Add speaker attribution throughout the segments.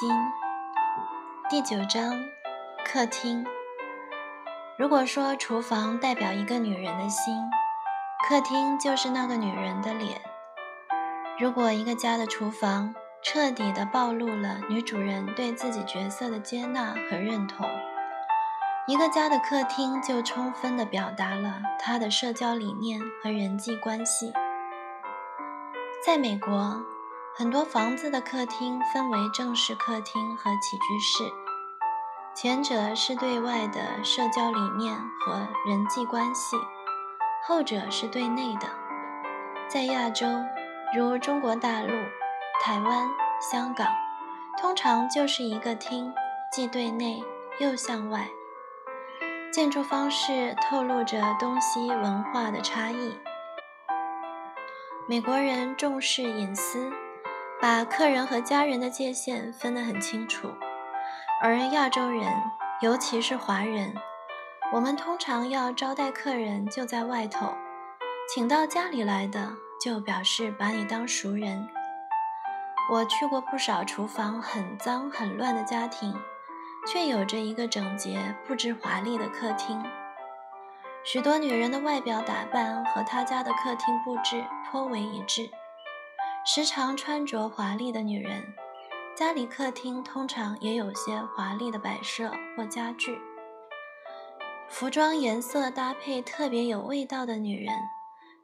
Speaker 1: 心，第九章，客厅。如果说厨房代表一个女人的心，客厅就是那个女人的脸。如果一个家的厨房彻底的暴露了女主人对自己角色的接纳和认同，一个家的客厅就充分的表达了她的社交理念和人际关系。在美国。很多房子的客厅分为正式客厅和起居室，前者是对外的社交理念和人际关系，后者是对内的。在亚洲，如中国大陆、台湾、香港，通常就是一个厅，既对内又向外。建筑方式透露着东西文化的差异。美国人重视隐私。把客人和家人的界限分得很清楚，而亚洲人，尤其是华人，我们通常要招待客人就在外头，请到家里来的就表示把你当熟人。我去过不少厨房很脏很乱的家庭，却有着一个整洁布置华丽的客厅。许多女人的外表打扮和她家的客厅布置颇为一致。时常穿着华丽的女人，家里客厅通常也有些华丽的摆设或家具。服装颜色搭配特别有味道的女人，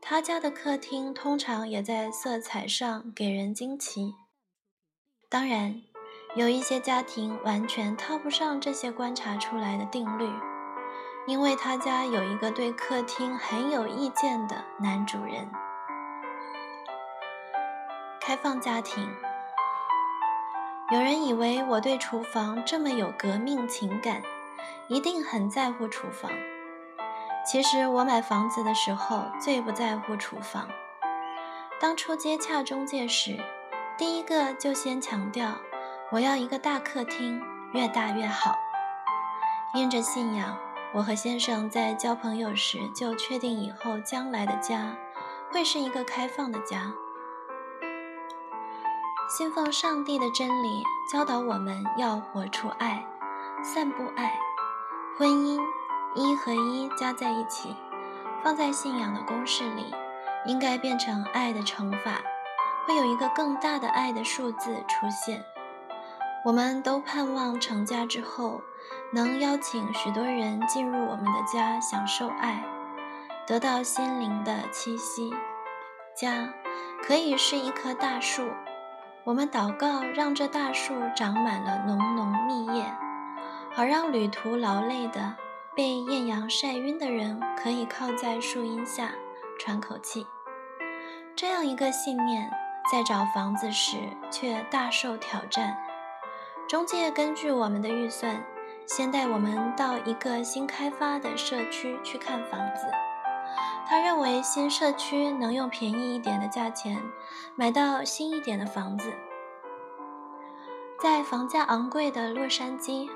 Speaker 1: 她家的客厅通常也在色彩上给人惊奇。当然，有一些家庭完全套不上这些观察出来的定律，因为他家有一个对客厅很有意见的男主人。开放家庭，有人以为我对厨房这么有革命情感，一定很在乎厨房。其实我买房子的时候最不在乎厨房。当初接洽中介时，第一个就先强调我要一个大客厅，越大越好。因着信仰，我和先生在交朋友时就确定以后将来的家会是一个开放的家。信奉上帝的真理，教导我们要活出爱，散布爱。婚姻一和一加在一起，放在信仰的公式里，应该变成爱的乘法，会有一个更大的爱的数字出现。我们都盼望成家之后，能邀请许多人进入我们的家，享受爱，得到心灵的栖息。家可以是一棵大树。我们祷告，让这大树长满了浓浓密叶，好让旅途劳累的、被艳阳晒晕的人可以靠在树荫下喘口气。这样一个信念，在找房子时却大受挑战。中介根据我们的预算，先带我们到一个新开发的社区去看房子。他认为新社区能用便宜一点的价钱买到新一点的房子。在房价昂贵的洛杉矶，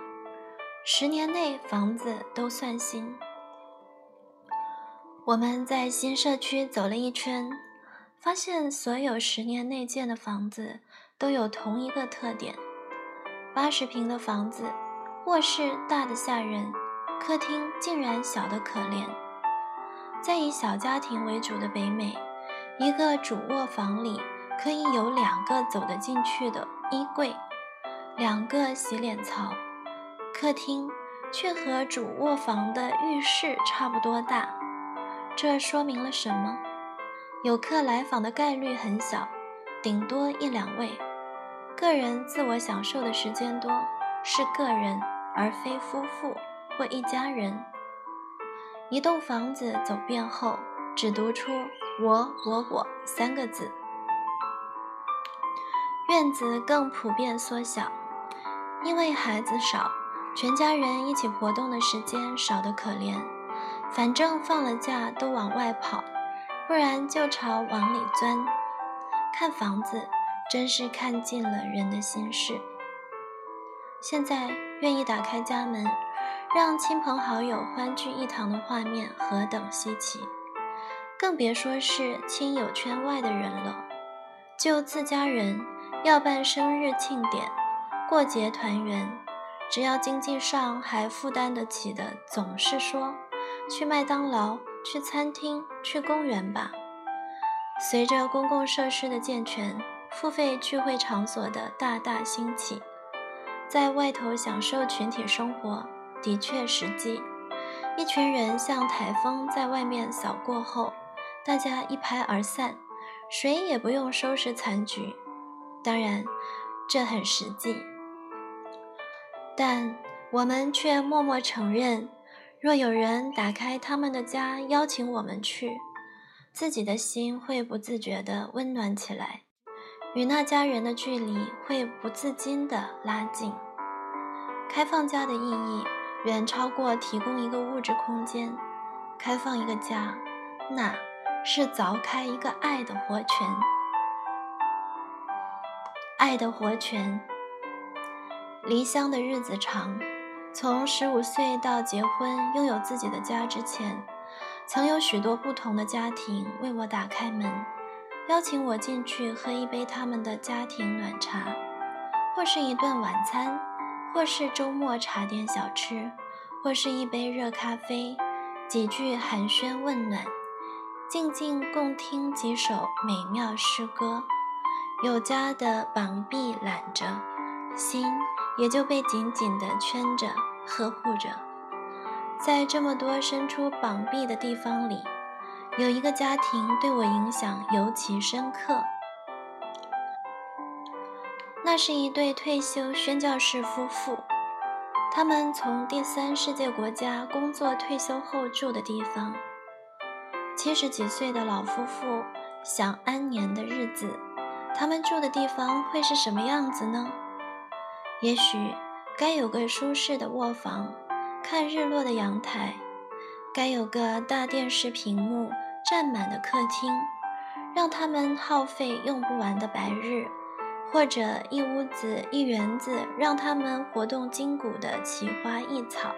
Speaker 1: 十年内房子都算新。我们在新社区走了一圈，发现所有十年内建的房子都有同一个特点：八十平的房子，卧室大的吓人，客厅竟然小得可怜。在以小家庭为主的北美，一个主卧房里可以有两个走得进去的衣柜，两个洗脸槽，客厅却和主卧房的浴室差不多大。这说明了什么？有客来访的概率很小，顶多一两位。个人自我享受的时间多，是个人而非夫妇或一家人。一栋房子走遍后，只读出“我、我、我”三个字。院子更普遍缩小，因为孩子少，全家人一起活动的时间少得可怜。反正放了假都往外跑，不然就朝往里钻。看房子，真是看尽了人的心事。现在愿意打开家门。让亲朋好友欢聚一堂的画面何等稀奇，更别说是亲友圈外的人了。就自家人要办生日庆典，过节团圆，只要经济上还负担得起的，总是说去麦当劳、去餐厅、去公园吧。随着公共设施的健全，付费聚会场所的大大兴起，在外头享受群体生活的确实际。一群人像台风在外面扫过后，大家一拍而散，谁也不用收拾残局。当然，这很实际，但我们却默默承认：若有人打开他们的家邀请我们去，自己的心会不自觉地温暖起来，与那家人的距离会不自禁地拉近。开放家的意义。远超过提供一个物质空间，开放一个家，那是凿开一个爱的活泉。爱的活泉。离乡的日子长，从十五岁到结婚拥有自己的家之前，曾有许多不同的家庭为我打开门，邀请我进去喝一杯他们的家庭暖茶，或是一顿晚餐。或是周末茶点小吃，或是一杯热咖啡，几句寒暄问暖，静静共听几首美妙诗歌，有家的膀臂揽着，心也就被紧紧地圈着呵护着。在这么多伸出膀臂的地方里，有一个家庭对我影响尤其深刻。那是一对退休宣教士夫妇，他们从第三世界国家工作退休后住的地方。七十几岁的老夫妇想安年的日子，他们住的地方会是什么样子呢？也许该有个舒适的卧房，看日落的阳台；该有个大电视屏幕占满的客厅，让他们耗费用不完的白日。或者一屋子一园子，让他们活动筋骨的奇花异草，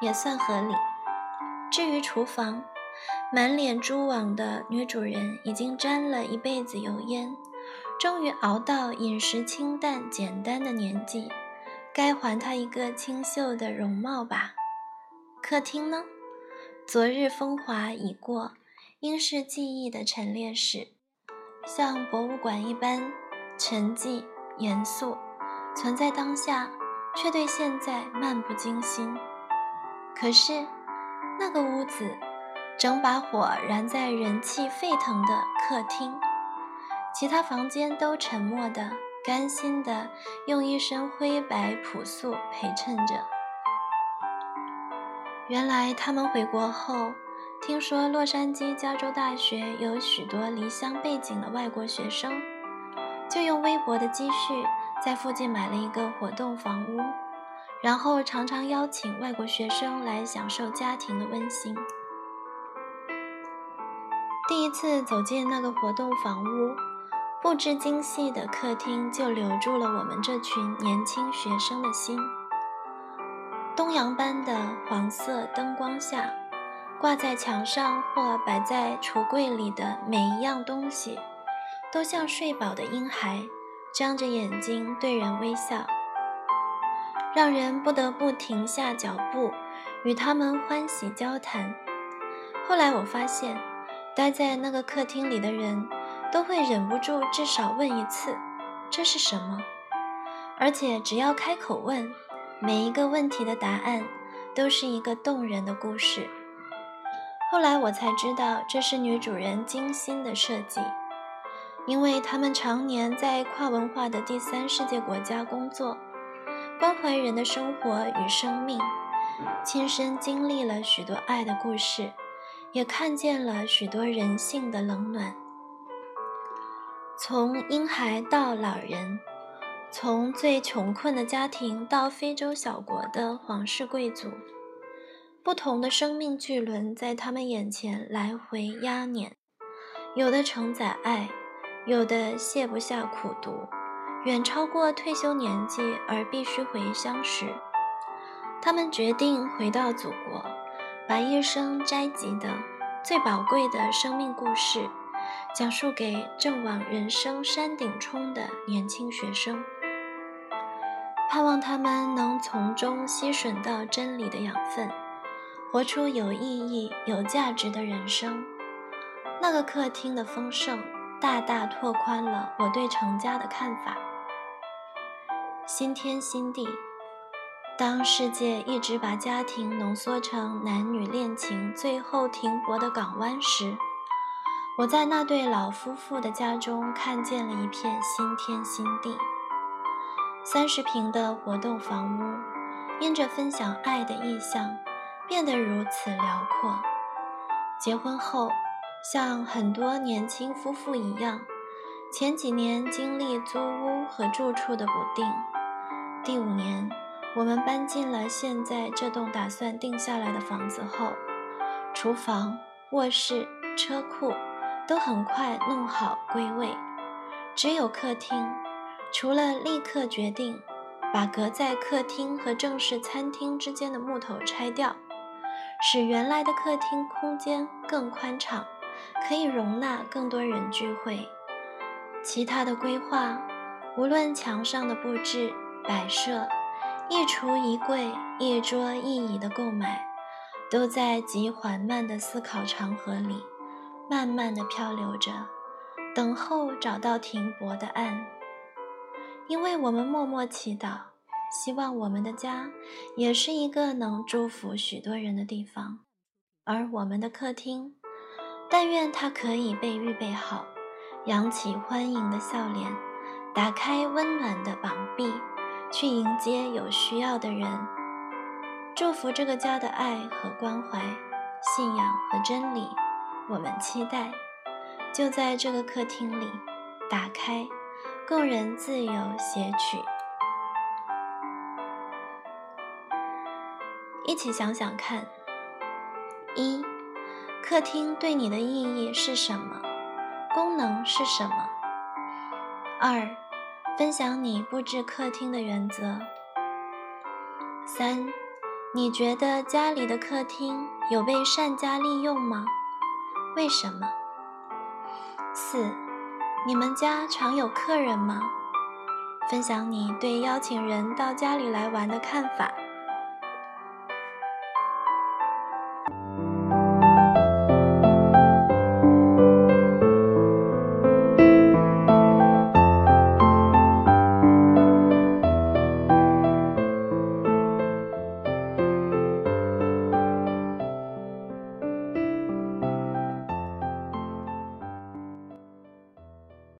Speaker 1: 也算合理。至于厨房，满脸蛛网的女主人已经沾了一辈子油烟，终于熬到饮食清淡简单的年纪，该还她一个清秀的容貌吧。客厅呢？昨日风华已过，应是记忆的陈列室，像博物馆一般。沉寂、严肃，存在当下，却对现在漫不经心。可是，那个屋子，整把火燃在人气沸腾的客厅，其他房间都沉默的、甘心的，用一身灰白朴素陪衬着。原来他们回国后，听说洛杉矶加州大学有许多离乡背景的外国学生。就用微薄的积蓄在附近买了一个活动房屋，然后常常邀请外国学生来享受家庭的温馨。第一次走进那个活动房屋，布置精细的客厅就留住了我们这群年轻学生的心。东洋般的黄色灯光下，挂在墙上或摆在橱柜里的每一样东西。都像睡饱的婴孩，张着眼睛对人微笑，让人不得不停下脚步，与他们欢喜交谈。后来我发现，待在那个客厅里的人，都会忍不住至少问一次：“这是什么？”而且只要开口问，每一个问题的答案都是一个动人的故事。后来我才知道，这是女主人精心的设计。因为他们常年在跨文化的第三世界国家工作，关怀人的生活与生命，亲身经历了许多爱的故事，也看见了许多人性的冷暖。从婴孩到老人，从最穷困的家庭到非洲小国的皇室贵族，不同的生命巨轮在他们眼前来回压碾，有的承载爱。有的卸不下苦读，远超过退休年纪而必须回乡时，他们决定回到祖国，把一生摘集的最宝贵的生命故事，讲述给正往人生山顶冲的年轻学生。盼望他们能从中吸吮到真理的养分，活出有意义、有价值的人生。那个客厅的丰盛，大大拓宽了我对成家的看法。新天新地，当世界一直把家庭浓缩成男女恋情最后停泊的港湾时，我在那对老夫妇的家中看见了一片新天新地。三十平的活动房屋，因着分享爱的意向，变得如此辽阔。结婚后，像很多年轻夫妇一样，前几年经历租屋和住处的不定。第五年，我们搬进了现在这栋打算定下来的房子后，厨房、卧室、车库都很快弄好归位，只有客厅。除了立刻决定把隔在客厅和正式餐厅之间的木头拆掉，使原来的客厅空间更宽敞，可以容纳更多人聚会，其他的规划，无论墙上的布置、摆设、一橱一柜、一桌一椅的购买，都在极缓慢的思考长河里，慢慢的漂流着，等候找到停泊的岸。因为我们默默祈祷，希望我们的家也是一个能祝福许多人的地方，而我们的客厅，但愿它可以被预备好，扬起欢迎的笑脸，打开温暖的膀臂，去迎接有需要的人，祝福这个家的爱和关怀、信仰和真理。我们期待，就在这个客厅里，打开。供人自由写取，一起想想看：一、客厅对你的意义是什么？功能是什么？二、分享你布置客厅的原则。三、你觉得家里的客厅有被善加利用吗？为什么？四。你们家常有客人吗？分享你对邀请人到家里来玩的看法，